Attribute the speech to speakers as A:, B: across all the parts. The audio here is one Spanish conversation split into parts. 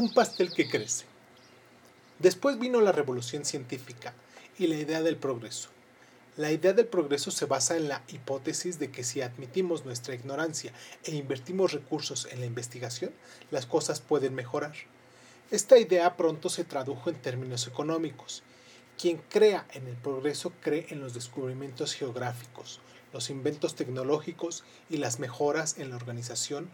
A: Un pastel que crece. Después vino la revolución científica y la idea del progreso. La idea del progreso se basa en la hipótesis de que si admitimos nuestra ignorancia e invertimos recursos en la investigación, las cosas pueden mejorar. Esta idea pronto se tradujo en términos económicos. Quien crea en el progreso cree en los descubrimientos geográficos, los inventos tecnológicos y las mejoras en la organización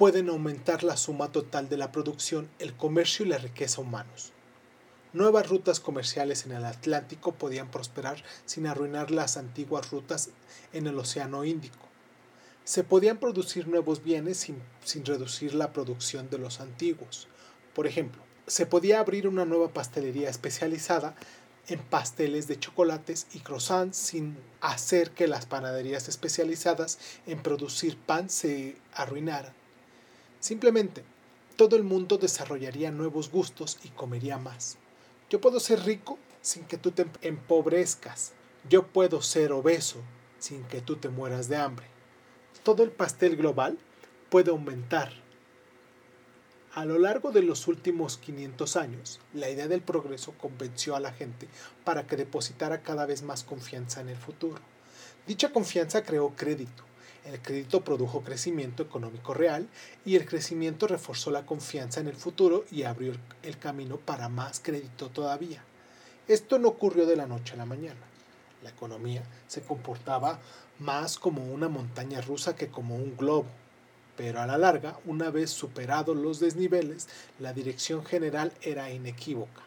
A: pueden aumentar la suma total de la producción, el comercio y la riqueza humanos. Nuevas rutas comerciales en el Atlántico podían prosperar sin arruinar las antiguas rutas en el Océano Índico. Se podían producir nuevos bienes sin, sin, reducir la producción de los antiguos. Por ejemplo, se podía abrir una nueva pastelería especializada en pasteles de chocolates y croissants sin hacer que las panaderías especializadas en producir pan se arruinaran. Simplemente, todo el mundo desarrollaría nuevos gustos y comería más. Yo puedo ser rico sin que tú te empobrezcas. Yo puedo ser obeso sin que tú te mueras de hambre. Todo el pastel global puede aumentar. A lo largo de los últimos 500 años, la idea del progreso convenció a la gente para que depositara cada vez más confianza en el futuro. Dicha confianza creó crédito. El crédito produjo crecimiento económico real y el crecimiento reforzó la confianza en el futuro y abrió el camino para más crédito todavía. Esto no ocurrió de la noche a la mañana. La economía se comportaba más como una montaña rusa que como un globo. Pero a la larga, una vez superados los desniveles, la dirección general era inequívoca.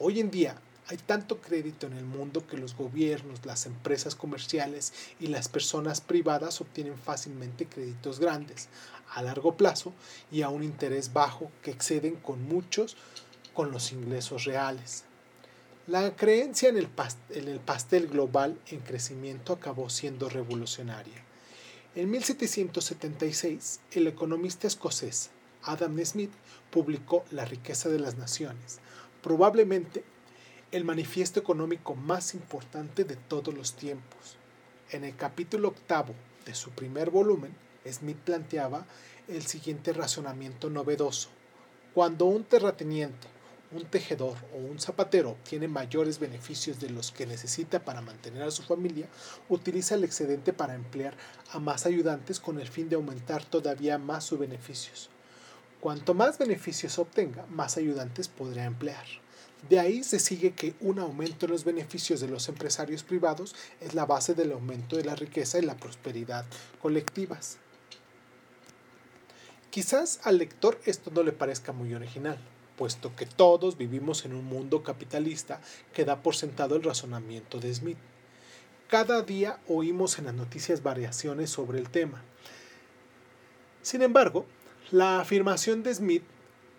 A: Hoy en día, hay tanto crédito en el mundo que los gobiernos, las empresas comerciales y las personas privadas obtienen fácilmente créditos grandes, a largo plazo y a un interés bajo que exceden con muchos con los ingresos reales. La creencia en el, pastel, global en crecimiento acabó siendo revolucionaria. En 1776, el economista escocés Adam Smith publicó La riqueza de las naciones, probablemente el manifiesto económico más importante de todos los tiempos. En el capítulo octavo de su primer volumen, Smith planteaba el siguiente razonamiento novedoso. Cuando un terrateniente, un tejedor o un zapatero obtiene mayores beneficios de los que necesita para mantener a su familia, utiliza el excedente para emplear a más ayudantes con el fin de aumentar todavía más sus beneficios. Cuanto más beneficios obtenga, más ayudantes podrá emplear. De ahí se sigue que un aumento en los beneficios de los empresarios privados es la base del aumento de la riqueza y la prosperidad colectivas. Quizás al lector esto no le parezca muy original, puesto que todos vivimos en un mundo capitalista que da por sentado el razonamiento de Smith. Cada día oímos en las noticias variaciones sobre el tema. Sin embargo, la afirmación de Smith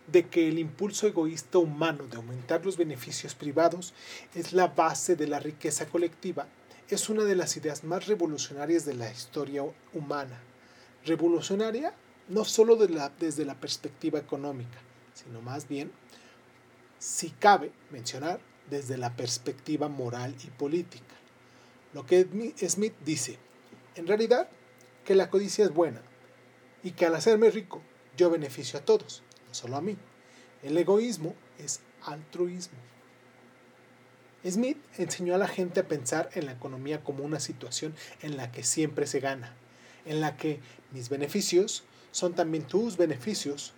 A: de que el impulso egoísta humano de aumentar los beneficios privados es la base de la riqueza colectiva es una de las ideas más revolucionarias de la historia humana. Revolucionaria no solo desde la perspectiva económica, sino más bien, si cabe mencionar, desde la perspectiva moral y política. Lo que Smith dice, en realidad, que la codicia es buena y que al hacerme rico yo beneficio a todos solo a mí. El egoísmo es altruismo. Smith enseñó a la gente a pensar en la economía como una situación en la que siempre se gana, en la que mis beneficios son también tus beneficios.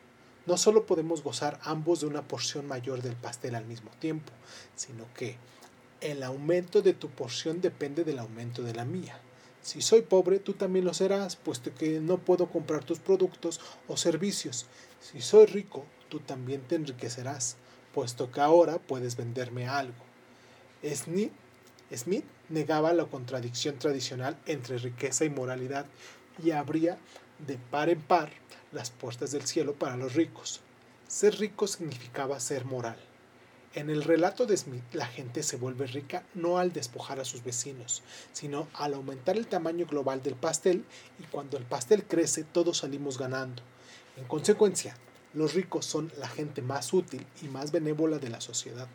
A: No solo podemos gozar ambos de una porción mayor del pastel al mismo tiempo, sino que el aumento de tu porción depende del aumento de la mía. Si soy pobre, tú también lo serás, puesto que no puedo comprar tus productos o servicios. Si soy rico, tú también te enriquecerás, puesto que ahora puedes venderme algo. Smith, negaba la contradicción tradicional entre riqueza y moralidad y abría de par en par las puertas del cielo para los ricos. Ser rico significaba ser moral. En el relato de Smith, la gente se vuelve rica no al despojar a sus vecinos, sino al aumentar el tamaño global del pastel y cuando el pastel crece todos salimos ganando. En consecuencia, los ricos son la gente más útil y más benévola de la sociedad,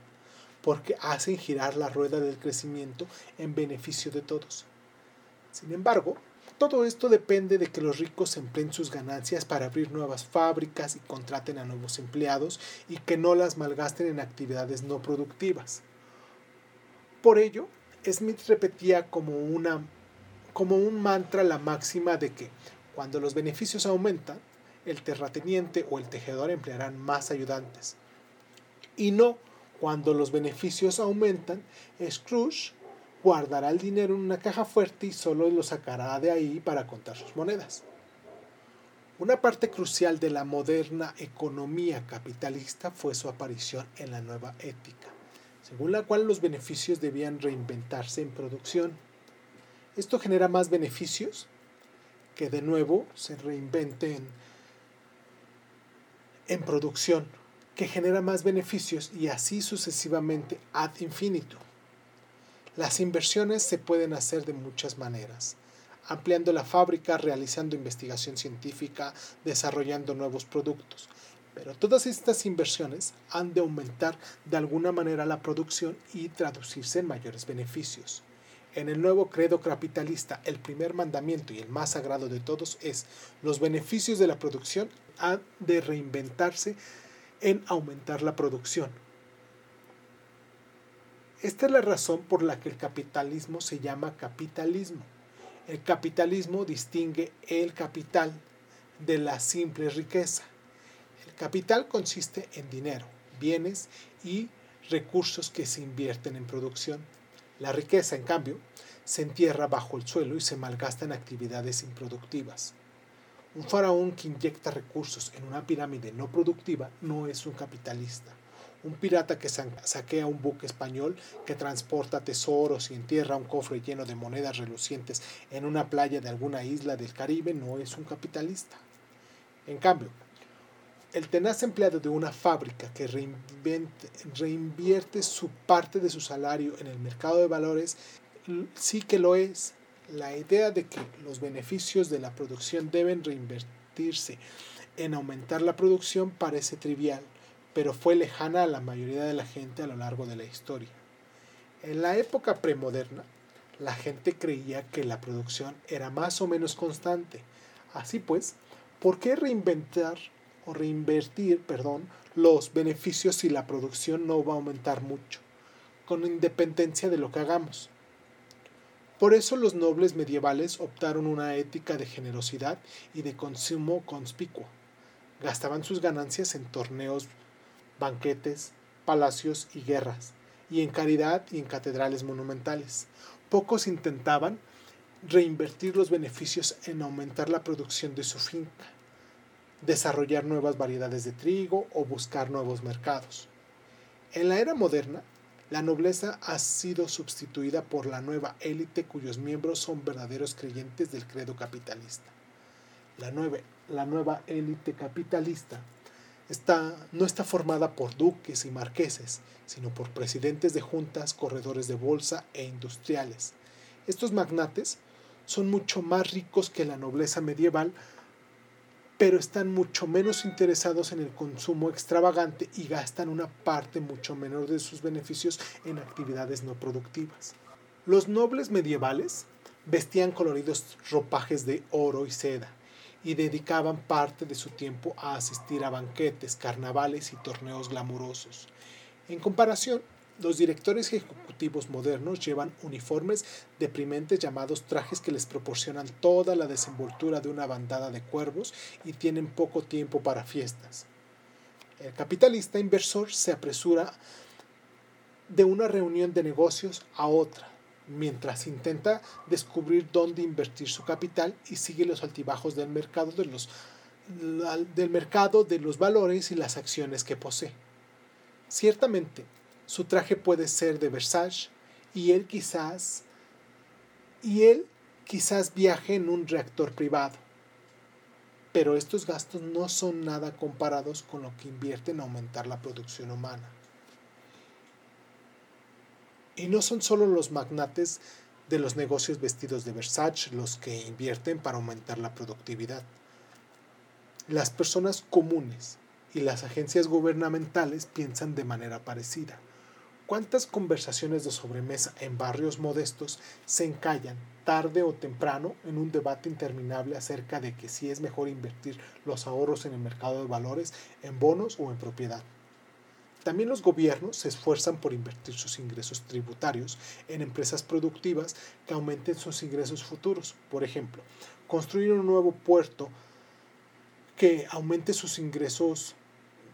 A: porque hacen girar la rueda del crecimiento en beneficio de todos. Sin embargo, Todo esto depende de que los ricos empleen sus ganancias para abrir nuevas fábricas y contraten a nuevos empleados y que no las malgasten en actividades no productivas. Por ello, Smith repetía como, una, como un mantra la máxima de que cuando los beneficios aumentan, el terrateniente o el tejedor emplearán más ayudantes. Y no cuando los beneficios aumentan, Scrooge guardará el dinero en una caja fuerte y solo lo sacará de ahí para contar sus monedas. Una parte crucial de la moderna economía capitalista fue su aparición en la nueva ética, según la cual los beneficios debían reinventarse en producción. Esto genera más beneficios que de nuevo se reinventen en producción, que genera más beneficios y así sucesivamente ad infinitum. Las inversiones se pueden hacer de muchas maneras, ampliando la fábrica, realizando investigación científica, desarrollando nuevos productos. Pero todas estas inversiones han de aumentar de alguna manera la producción y traducirse en mayores beneficios. En el nuevo credo capitalista, el primer mandamiento y el más sagrado de todos es los beneficios de la producción han de reinventarse en aumentar la producción. Esta es la razón por la que el capitalismo se llama capitalismo. El capitalismo distingue el capital de la simple riqueza. El capital consiste en dinero, bienes y recursos que se invierten en producción. La riqueza, en cambio, se entierra bajo el suelo y se malgasta en actividades improductivas. Un faraón que inyecta recursos en una pirámide no productiva no es un capitalista. Un pirata que saquea un buque español que transporta tesoros y entierra un cofre lleno de monedas relucientes en una playa de alguna isla del Caribe no es un capitalista. En cambio, el tenaz empleado de una fábrica que reinvierte su parte de su salario en el mercado de valores sí que lo es. La idea de que los beneficios de la producción deben reinvertirse en aumentar la producción parece trivial, pero fue lejana a la mayoría de la gente a lo largo de la historia. En la época premoderna, la gente creía que la producción era más o menos constante. Así pues, ¿por qué reinventar o reinvertir, perdón, los beneficios si la producción no va a aumentar mucho, con independencia de lo que hagamos. Por eso los nobles medievales optaron una ética de generosidad y de consumo conspicuo. Gastaban sus ganancias en torneos, banquetes, palacios y guerras, y en caridad y en catedrales monumentales. Pocos intentaban reinvertir los beneficios en aumentar la producción de su finca desarrollar nuevas variedades de trigo o buscar nuevos mercados. En la era moderna, la nobleza ha sido sustituida por la nueva élite cuyos miembros son verdaderos creyentes del credo capitalista. La, la nueva élite capitalista está, no está formada por duques y marqueses, sino por presidentes de juntas, corredores de bolsa e industriales. Estos magnates son mucho más ricos que la nobleza medieval pero están mucho menos interesados en el consumo extravagante y gastan una parte mucho menor de sus beneficios en actividades no productivas. Los nobles medievales vestían coloridos ropajes de oro y seda y dedicaban parte de su tiempo a asistir a banquetes, carnavales y torneos glamurosos. En comparación, los directores ejecutivos modernos llevan uniformes deprimentes llamados trajes que les proporcionan toda la desenvoltura de una bandada de cuervos y tienen poco tiempo para fiestas. El capitalista inversor se apresura de una reunión de negocios a otra, mientras intenta descubrir dónde invertir su capital y sigue los altibajos del mercado de los, del mercado de los valores y las acciones que posee. Ciertamente, su traje puede ser de Versace y él quizás y él quizás viaje en un reactor privado. Pero estos gastos no son nada comparados con lo que invierte en aumentar la producción humana. Y no son solo los magnates de los negocios vestidos de Versace los que invierten para aumentar la productividad. Las personas comunes y las agencias gubernamentales piensan de manera parecida ¿Cuántas conversaciones de sobremesa en barrios modestos se encallan tarde o temprano en un debate interminable acerca de que si es mejor invertir los ahorros en el mercado de valores, en bonos o en propiedad? También los gobiernos se esfuerzan por invertir sus ingresos tributarios en empresas productivas que aumenten sus ingresos futuros. Por ejemplo, construir un nuevo puerto que aumente sus ingresos,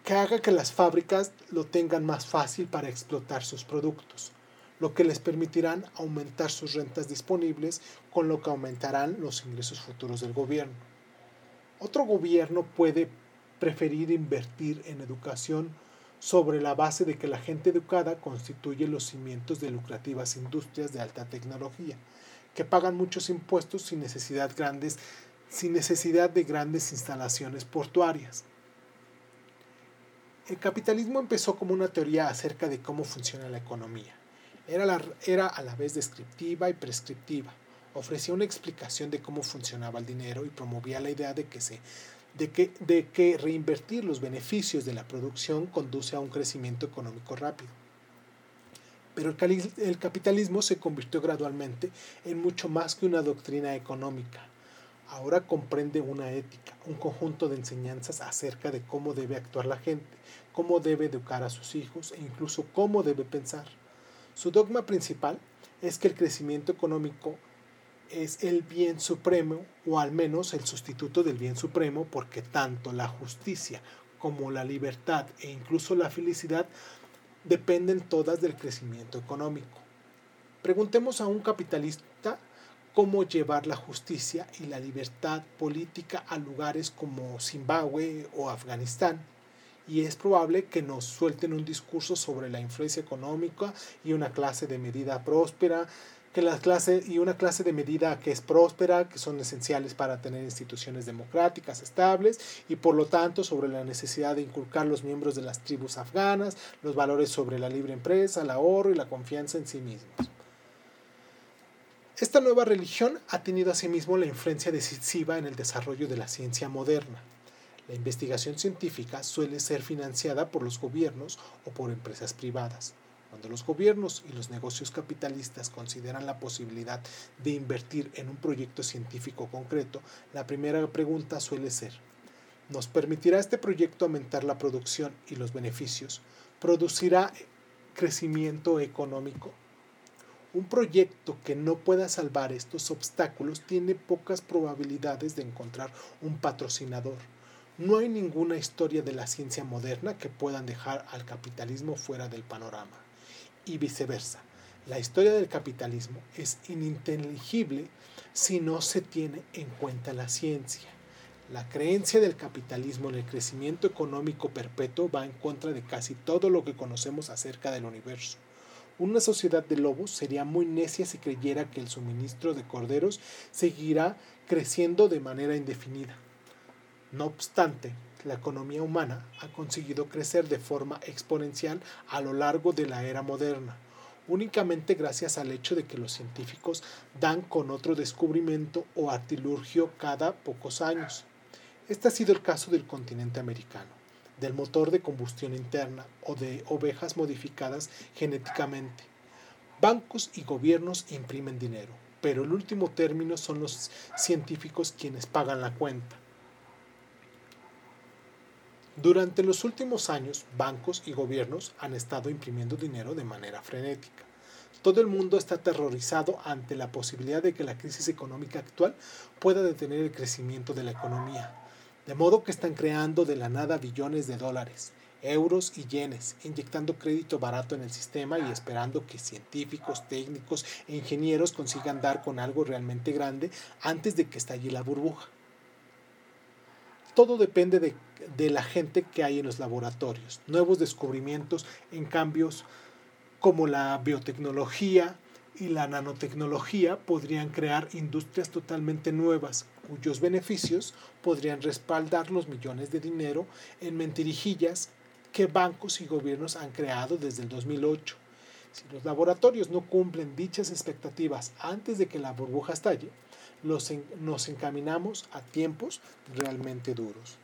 A: que haga que las fábricas lo tengan más fácil para explotar sus productos, lo que les permitirán aumentar sus rentas disponibles, con lo que aumentarán los ingresos futuros del gobierno. Otro gobierno puede preferir invertir en educación sobre la base de que la gente educada constituye los cimientos de lucrativas industrias de alta tecnología, que pagan muchos impuestos sin necesidad, grandes, sin necesidad de grandes instalaciones portuarias. El capitalismo empezó como una teoría acerca de cómo funciona la economía. Era, era a la vez descriptiva y prescriptiva. Ofrecía una explicación de cómo funcionaba el dinero y promovía la idea de que se de que, de que reinvertir los beneficios de la producción conduce a un crecimiento económico rápido. Pero el, capitalismo se convirtió gradualmente en mucho más que una doctrina económica. Ahora comprende una ética, un conjunto de enseñanzas acerca de cómo debe actuar la gente, cómo debe educar a sus hijos e incluso cómo debe pensar. Su dogma principal es que el crecimiento económico es el bien supremo, o al menos el sustituto del bien supremo, porque tanto la justicia como la libertad e incluso la felicidad dependen todas del crecimiento económico. Preguntemos a un capitalista cómo llevar la justicia y la libertad política a lugares como Zimbabue o Afganistán. Y es probable que nos suelten un discurso sobre la influencia económica y una clase de medida próspera, que las clases y una clase de medida que es próspera, que son esenciales para tener instituciones democráticas estables y por lo tanto sobre la necesidad de inculcar los miembros de las tribus afganas, los valores sobre la libre empresa, el ahorro y la confianza en sí mismos. Esta nueva religión ha tenido asimismo la influencia decisiva en el desarrollo de la ciencia moderna. La investigación científica suele ser financiada por los gobiernos o por empresas privadas. Cuando los gobiernos y los negocios capitalistas consideran la posibilidad de invertir en un proyecto científico concreto, la primera pregunta suele ser, ¿nos permitirá este proyecto aumentar la producción y los beneficios? ¿Producirá crecimiento económico? Un proyecto que no pueda salvar estos obstáculos tiene pocas probabilidades de encontrar un patrocinador. No hay ninguna historia de la ciencia moderna que puedan dejar al capitalismo fuera del panorama y viceversa. La historia del capitalismo es ininteligible si no se tiene en cuenta la ciencia. La creencia del capitalismo en el crecimiento económico perpetuo va en contra de casi todo lo que conocemos acerca del universo. Una sociedad de lobos sería muy necia si creyera que el suministro de corderos seguirá creciendo de manera indefinida. No obstante, la economía humana ha conseguido crecer de forma exponencial a lo largo de la era moderna, únicamente gracias al hecho de que los científicos dan con otro descubrimiento o artilugio cada pocos años. Este ha sido el caso del continente americano, del motor de combustión interna o de ovejas modificadas genéticamente. Bancos y gobiernos imprimen dinero, pero el último término son los científicos quienes pagan la cuenta. Durante los últimos años, bancos y gobiernos han estado imprimiendo dinero de manera frenética. Todo el mundo está aterrorizado ante la posibilidad de que la crisis económica actual pueda detener el crecimiento de la economía. De modo que están creando de la nada billones de dólares, euros y yenes, inyectando crédito barato en el sistema y esperando que científicos, técnicos e ingenieros consigan dar con algo realmente grande antes de que estalle la burbuja. Todo depende de, de, la gente que hay en los laboratorios. Nuevos descubrimientos en cambios como la biotecnología y la nanotecnología podrían crear industrias totalmente nuevas cuyos beneficios podrían respaldar los millones de dinero en mentirijillas que bancos y gobiernos han creado desde el 2008. Si los laboratorios no cumplen dichas expectativas antes de que la burbuja estalle, nos encaminamos a tiempos realmente duros.